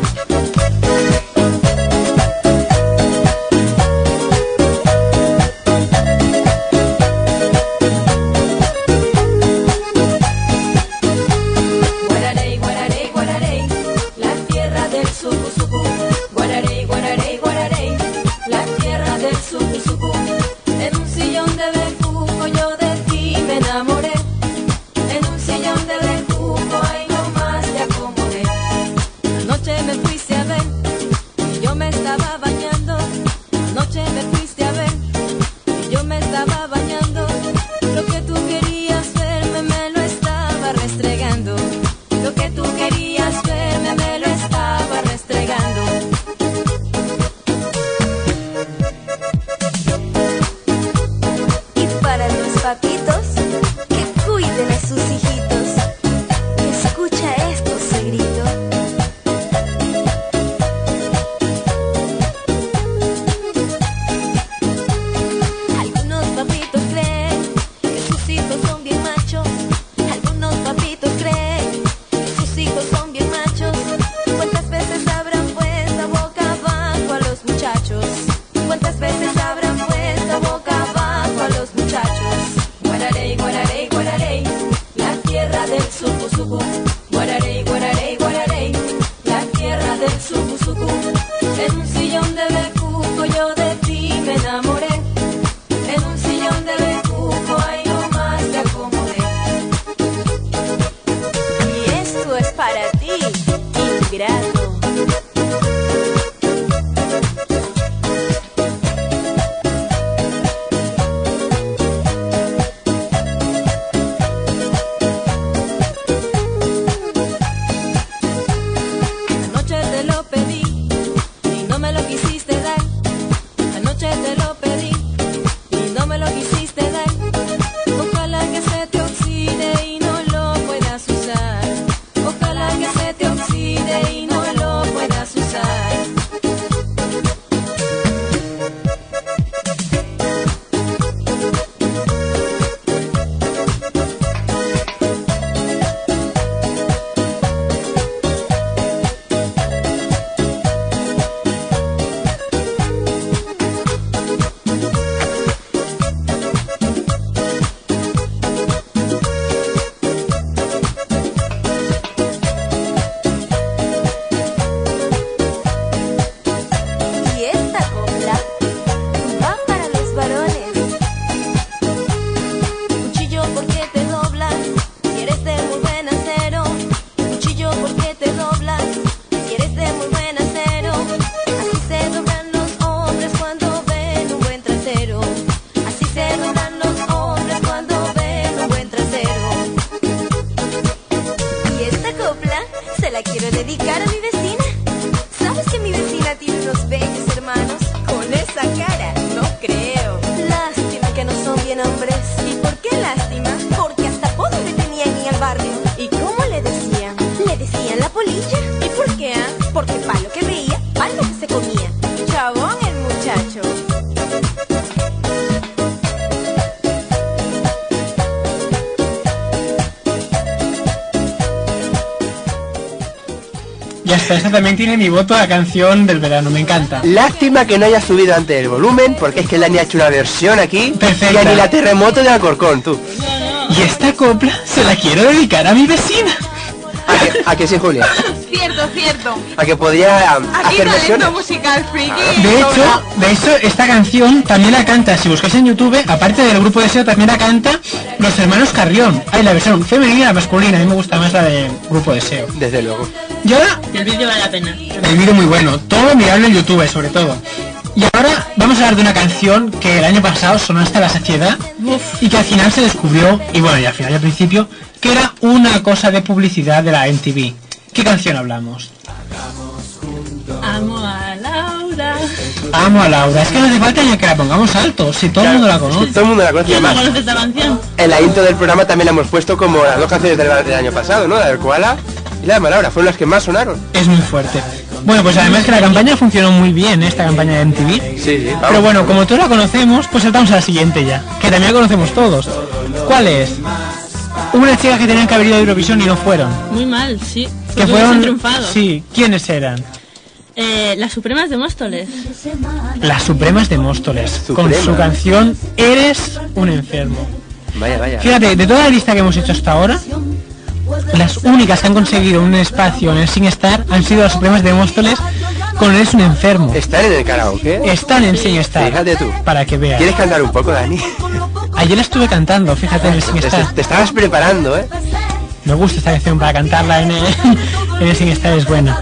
esta también tiene mi voto a canción del verano, me encanta. Lástima que no haya subido antes el volumen, porque es que Dani ha hecho una versión aquí. Perfecta. Y ni la terremoto de Alcorcón, tú. Y esta copla se la quiero dedicar a mi vecina. ¿A que, a que sí, Julia? Cierto, cierto. A que podría Aquí hacer versiones. musical friki. De sobra. hecho, de hecho, esta canción también la canta, si buscáis en YouTube, aparte del grupo de SEO, también la canta los hermanos Carrión. Hay la versión femenina y la masculina, a mí me gusta más la del grupo de SEO. Desde luego. Y ahora, el vídeo vale la pena. el vídeo muy bueno, todo mirable en YouTube sobre todo. Y ahora vamos a hablar de una canción que el año pasado sonó hasta la saciedad y que al final se descubrió, y bueno, y al final y al principio, que era una cosa de publicidad de la MTV. ¿Qué canción hablamos? Amo a Laura. Amo a Laura. Es que no hace falta ni que la pongamos alto, si todo el mundo la conoce. Todo el mundo la conoce ¿Quién no conoce esta canción? En la intro del programa también la hemos puesto como las dos canciones del, del año pasado, ¿no? La del Koala y la de Malaura, fueron las que más sonaron. Es muy fuerte. Bueno, pues además que la campaña funcionó muy bien, esta campaña de MTV. Sí, sí. vamos. Pero bueno, como todos la conocemos, pues saltamos a la siguiente ya, que también la conocemos todos. ¿Cuál es? Una chica que tenían que haber ido a Eurovisión y no fueron. Muy mal, sí. Que fueron... triunfado. Sí, ¿quiénes eran? Eh, las Supremas de Móstoles. Las Supremas de Móstoles, con su canción Eres un enfermo. Vaya, vaya. Fíjate, de toda la lista que hemos hecho hasta ahora, las únicas que han conseguido un espacio en el SingStar han sido las Supremas de Móstoles con Eres un enfermo. ¿Están en el karaoke? Están en SingStar. Fíjate tú. Para que veas. ¿Quieres cantar un poco, Dani? Ayer la estuve cantando, fíjate en el Te, te estabas preparando, ¿eh? Me gusta esta canción para cantarla en el, en el SingStar, es buena.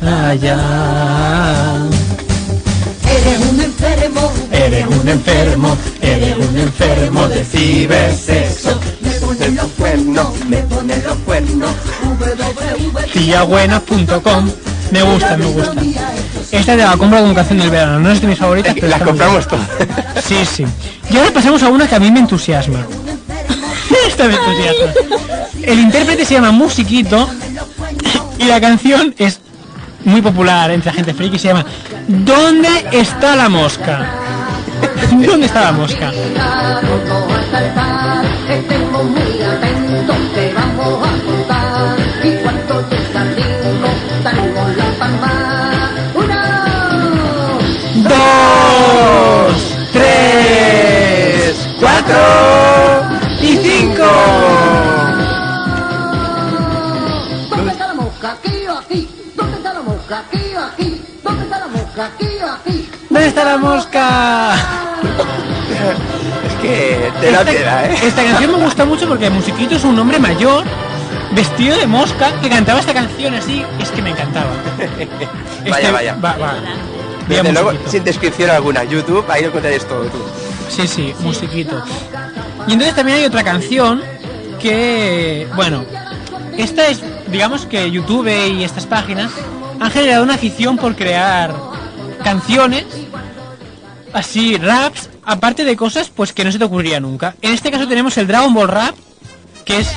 Allá. Eres un enfermo, Eres un enfermo, eres un enfermo de cibersexo. me ponen los cuernos, me ponen los cuernos. Me gusta, me gusta. Esta te la compro como canción del verano, no es de mis favoritas, pero compramos todas. Sí, sí. Y ahora pasamos a una que a mí me entusiasma. Esta me entusiasma. El intérprete se llama Musiquito y la canción es muy popular entre la gente friki, se llama ¿Dónde está la mosca? ¿Dónde está la mosca? Y cinco. ¿Dónde está la mosca? Aquí o aquí. ¿Dónde está la mosca? Aquí o aquí. ¿Dónde está la mosca? Aquí o aquí. ¿Dónde está la mosca? Es que te da piedad, ¿eh? esta canción me gusta mucho porque Musiquito es un hombre mayor vestido de mosca que cantaba esta canción así, es que me encantaba. Vaya, Este- vaya. va- va. Desde luego, sin descripción alguna. YouTube, ahí lo contaréis todo tú. Sí, sí, musiquito. Y entonces también hay otra canción que, bueno, esta es, digamos que YouTube y estas páginas han generado una afición por crear canciones, así, raps, aparte de cosas pues que no se te ocurriría nunca. En este caso tenemos el Dragon Ball Rap, que es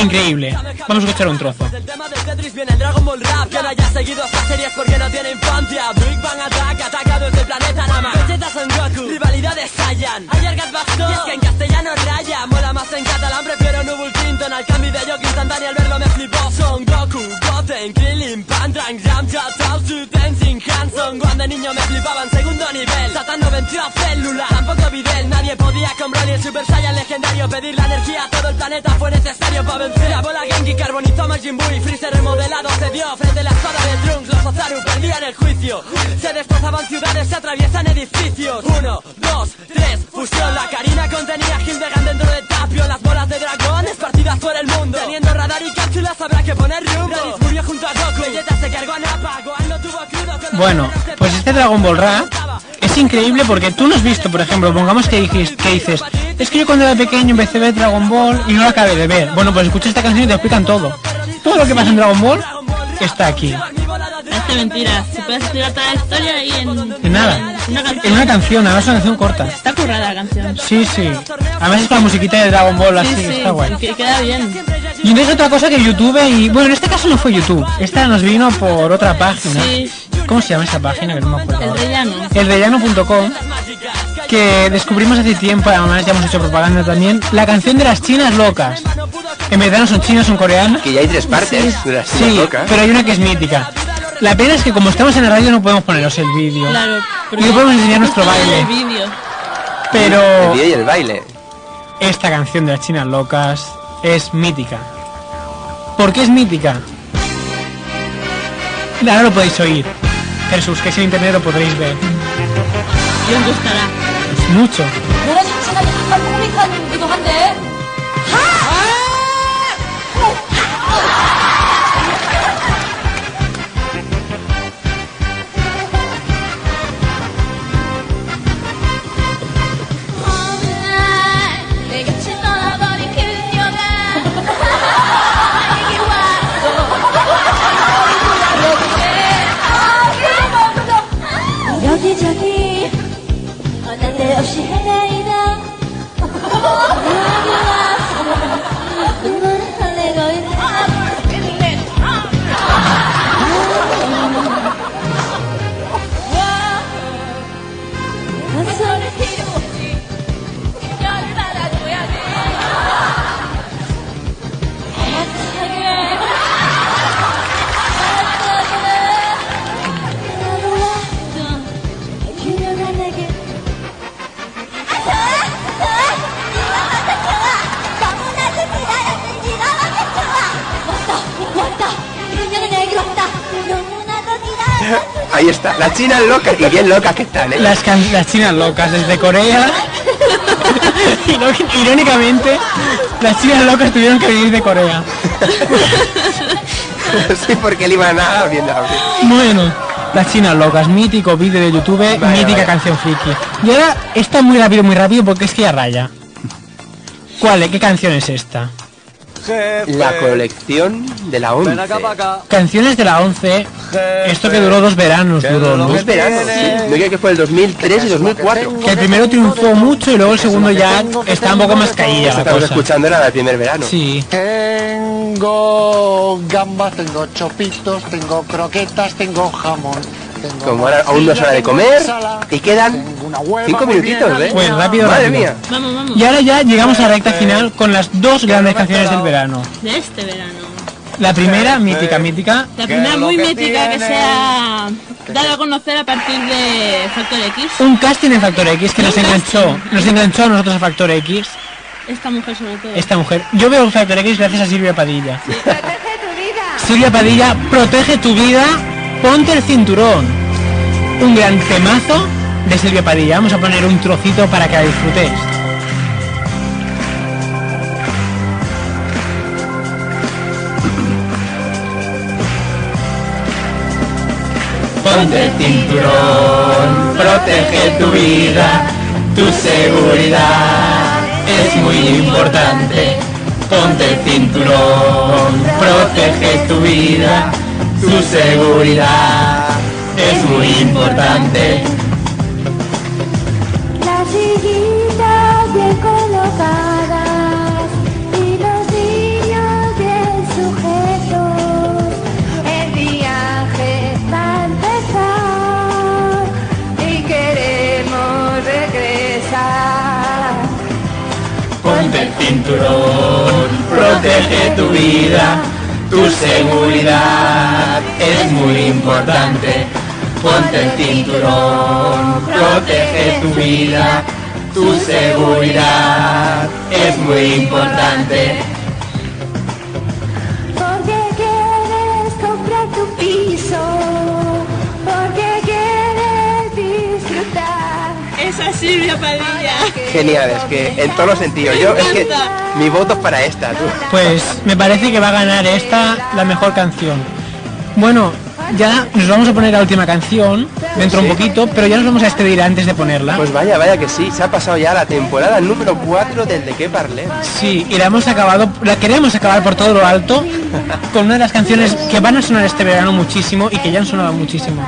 increíble. Vamos a escuchar un trozo. Del tema del Tetris viene el Dragon Ball Rap. Que no haya seguido estas series porque no tiene infancia. Big Bang Attack ataca desde el planeta Nama. Vegeta Son Goku, rivalidad de Saiyan Ayer bastó, y es que en castellano raya. Mola más en catalán, prefiero Nubul Clinton. Al cambio de Yoki instantáneo al verlo me flipó. Son Goku, Goten, Krillin, Pandrang, Ramja, Tausu, Tenzin, Hanson Cuando de niño me flipaban segundo nivel. Satan no venció célula, tampoco Videl. Nadie podía con Broly el Super Saiyan legendario. Pedir la energía a todo el planeta fue necesario para La bola Genki carbonizó Majin Buu y Freezer remodelado se dio Frente a la espada de Trunks, los Ozaru perdían el juicio. Se destrozaban ciudades, se atraviesan edificios. Uno, dos, tres, fusión. La Karina contenía Hildegard dentro de Tapio. Las bolas de dragón esparcidas por el mundo. Teniendo radar y cápsulas habrá que poner rumbo. Raditz murió junto a Goku. Vegeta se cargó a Nappa. Gohan no tuvo crudo Bueno, pues este Dragon Ball Rap increíble porque tú no has visto, por ejemplo, pongamos que dices, que dices, es que yo cuando era pequeño empecé a ver Dragon Ball y no lo acabé de ver. Bueno, pues escucha esta canción y te explican todo. Todo lo que pasa en Dragon Ball está aquí. Hace mentira. Si puedes explicar toda la historia ahí en... En nada. en una canción. En una canción, además es una canción corta. Está currada la canción. Sí, sí. Además es con la musiquita de Dragon Ball así, sí, sí, está guay. y que queda bien. Y entonces otra cosa que YouTube y... Bueno, en este caso no fue YouTube. Esta nos vino por otra página. Sí. ¿Cómo se llama esa página? Que no me acuerdo. El rellano. elrellano.com que descubrimos hace tiempo, además ya hemos hecho propaganda también, la canción de las chinas locas. En verdad no son chinas, son coreanas. Que ya hay tres partes de las chinas Sí, locas. pero hay una que es mítica. La pena es que como estamos en la radio no podemos poneros el vídeo. Claro, Y no podemos enseñar nuestro El baile. vídeo. Pero El vídeo y el baile. esta canción de las chinas locas es mítica. ¿Por qué es mítica? Ahora lo podéis oír. Es en internet lo podréis ver. Y os gustará. Es mucho. Chinas locas y bien locas que están, ¿eh? Las, can- las chinas locas desde Corea. Irónicamente, las chinas locas tuvieron que venir de Corea. sí, porque le iban a viendo a abrir. Bueno, las chinas locas, mítico vídeo de YouTube, Vaya, mítica vaya. canción friki. Y ahora está muy rápido, muy rápido porque es que ya raya. ¿Cuál? es? ¿Qué canción es esta? La colección de la 11. Canciones de la 11. Esto que duró dos veranos, duró, ¿no? Dos veranos, sí. Yo creo que fue el 2003 y 2004. Que el primero triunfó mucho y luego el segundo ya está un poco más caída la Estamos cosa. escuchando era del primer verano. Sí. Tengo gambas, tengo chopitos, tengo croquetas, tengo jamón. Tengo Como ahora aún no es hora de comer y quedan cinco minutitos, ¿eh? Pues rápido, Madre rápido. mía. Vamos, vamos. Y ahora ya llegamos a la recta final con las dos grandes canciones del verano. De este verano. La primera, mítica, mítica. La primera muy mítica que se ha dado a conocer a partir de Factor X. Un casting en Factor X que nos enganchó, nos enganchó a nosotros a Factor X, Esta mujer sobre todo. esta mujer. Yo veo Factor X gracias a Silvia Padilla. Silvia Padilla, protege tu vida, ponte el cinturón. Un gran temazo de Silvia Padilla. Vamos a poner un trocito para que la disfrutéis. Ponte el cinturón, protege tu vida, tu seguridad es muy importante. Ponte el cinturón, protege tu vida, tu seguridad es muy importante. Cinturón, protege tu vida, tu seguridad es muy importante. Ponte el cinturón, protege tu vida, tu seguridad es muy importante. Porque quieres comprar tu piso, porque quieres disfrutar. Esa Silvia Padilla. Genial, es que en todos los sentidos. Yo, es que mi voto es para esta, tú. Pues me parece que va a ganar esta la mejor canción. Bueno, ya nos vamos a poner la última canción dentro un poquito, pero ya nos vamos a despedir antes de ponerla. Pues vaya, vaya que sí, se ha pasado ya la temporada número 4 del de qué parlé. Sí, y la hemos acabado, la queremos acabar por todo lo alto con una de las canciones que van a sonar este verano muchísimo y que ya han sonado muchísimo.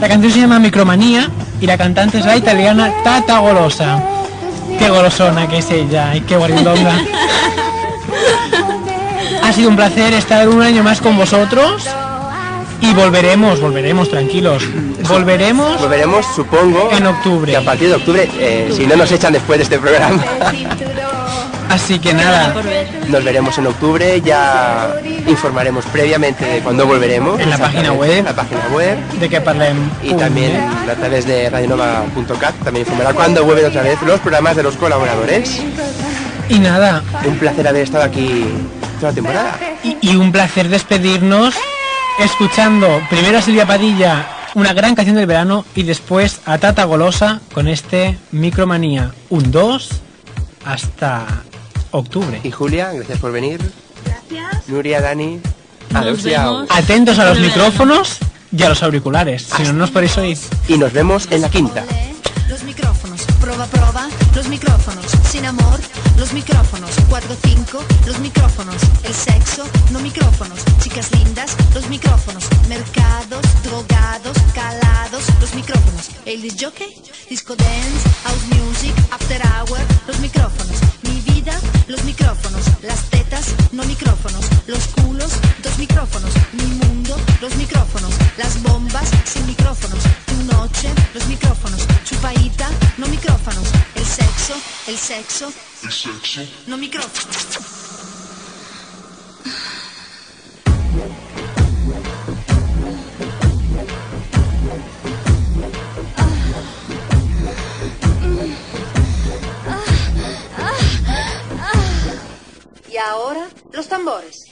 La canción se llama Micromanía y la cantante es la italiana Tata Golosa. Qué golosona que es ella y qué guarindonga. Ha sido un placer estar un año más con vosotros y volveremos, volveremos tranquilos. Volveremos Volveremos, supongo, en octubre. que a partir de octubre, eh, si no nos echan después de este programa. Así que nada, Nos veremos en octubre, ya informaremos previamente de cuándo volveremos. En la página web. En la página web. de que parlem. Y también a través de radionova.cat también informará cuándo vuelven otra vez los programas de los colaboradores. Y nada. Un placer haber estado aquí toda la temporada. Y, y un placer despedirnos escuchando primero a Silvia Padilla, una gran canción del verano, y después a Tata Golosa con este Micromanía. Un 2 hasta octubre. Y Julia, gracias por venir. Gracias. Nuria, Dani. Adiós, vemos. Atentos a los micrófonos y a los auriculares, si no nos podéis oír. Y nos vemos en la quinta. Los micrófonos, prueba, prueba, los micrófonos, sin amor, los micrófonos, 4-5, los micrófonos, el sexo, no micrófonos, chicas lindas, los micrófonos, mercados, drogados, calados, los micrófonos, el disc jockey, disco dance, house music, after hour, los micrófonos, mi vida, los micrófonos, las tetas, no micrófonos, los culos, dos micrófonos, mi mundo, los micrófonos, las bombas, sin micrófonos, tu noche, los micrófonos, chupaita, no micrófonos, el sexo, el sexo, el sexo, no micrófonos. Los tambores.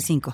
906985.